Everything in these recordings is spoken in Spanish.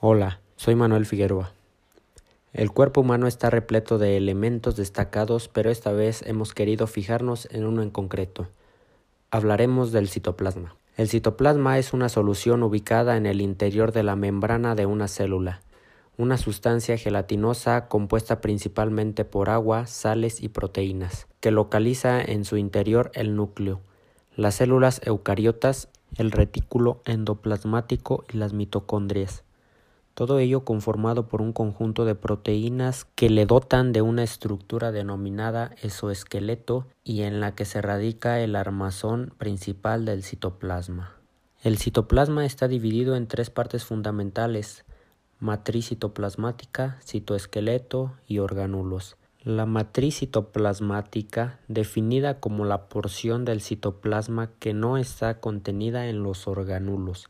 Hola, soy Manuel Figueroa. El cuerpo humano está repleto de elementos destacados, pero esta vez hemos querido fijarnos en uno en concreto. Hablaremos del citoplasma. El citoplasma es una solución ubicada en el interior de la membrana de una célula, una sustancia gelatinosa compuesta principalmente por agua, sales y proteínas, que localiza en su interior el núcleo, las células eucariotas, el retículo endoplasmático y las mitocondrias todo ello conformado por un conjunto de proteínas que le dotan de una estructura denominada exoesqueleto y en la que se radica el armazón principal del citoplasma. El citoplasma está dividido en tres partes fundamentales matriz citoplasmática, citoesqueleto y orgánulos. La matriz citoplasmática, definida como la porción del citoplasma que no está contenida en los orgánulos,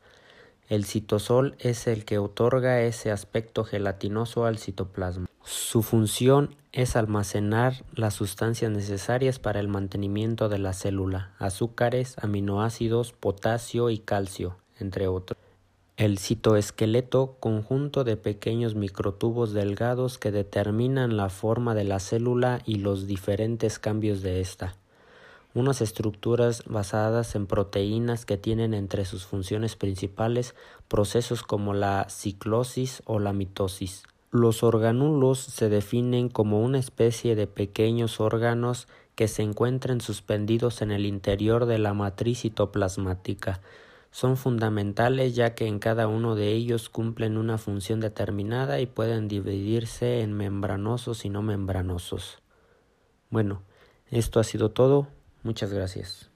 el citosol es el que otorga ese aspecto gelatinoso al citoplasma. Su función es almacenar las sustancias necesarias para el mantenimiento de la célula, azúcares, aminoácidos, potasio y calcio, entre otros. El citoesqueleto, conjunto de pequeños microtubos delgados que determinan la forma de la célula y los diferentes cambios de ésta unas estructuras basadas en proteínas que tienen entre sus funciones principales procesos como la ciclosis o la mitosis. Los organulos se definen como una especie de pequeños órganos que se encuentran suspendidos en el interior de la matriz citoplasmática son fundamentales ya que en cada uno de ellos cumplen una función determinada y pueden dividirse en membranosos y no membranosos. Bueno, esto ha sido todo. Muchas gracias.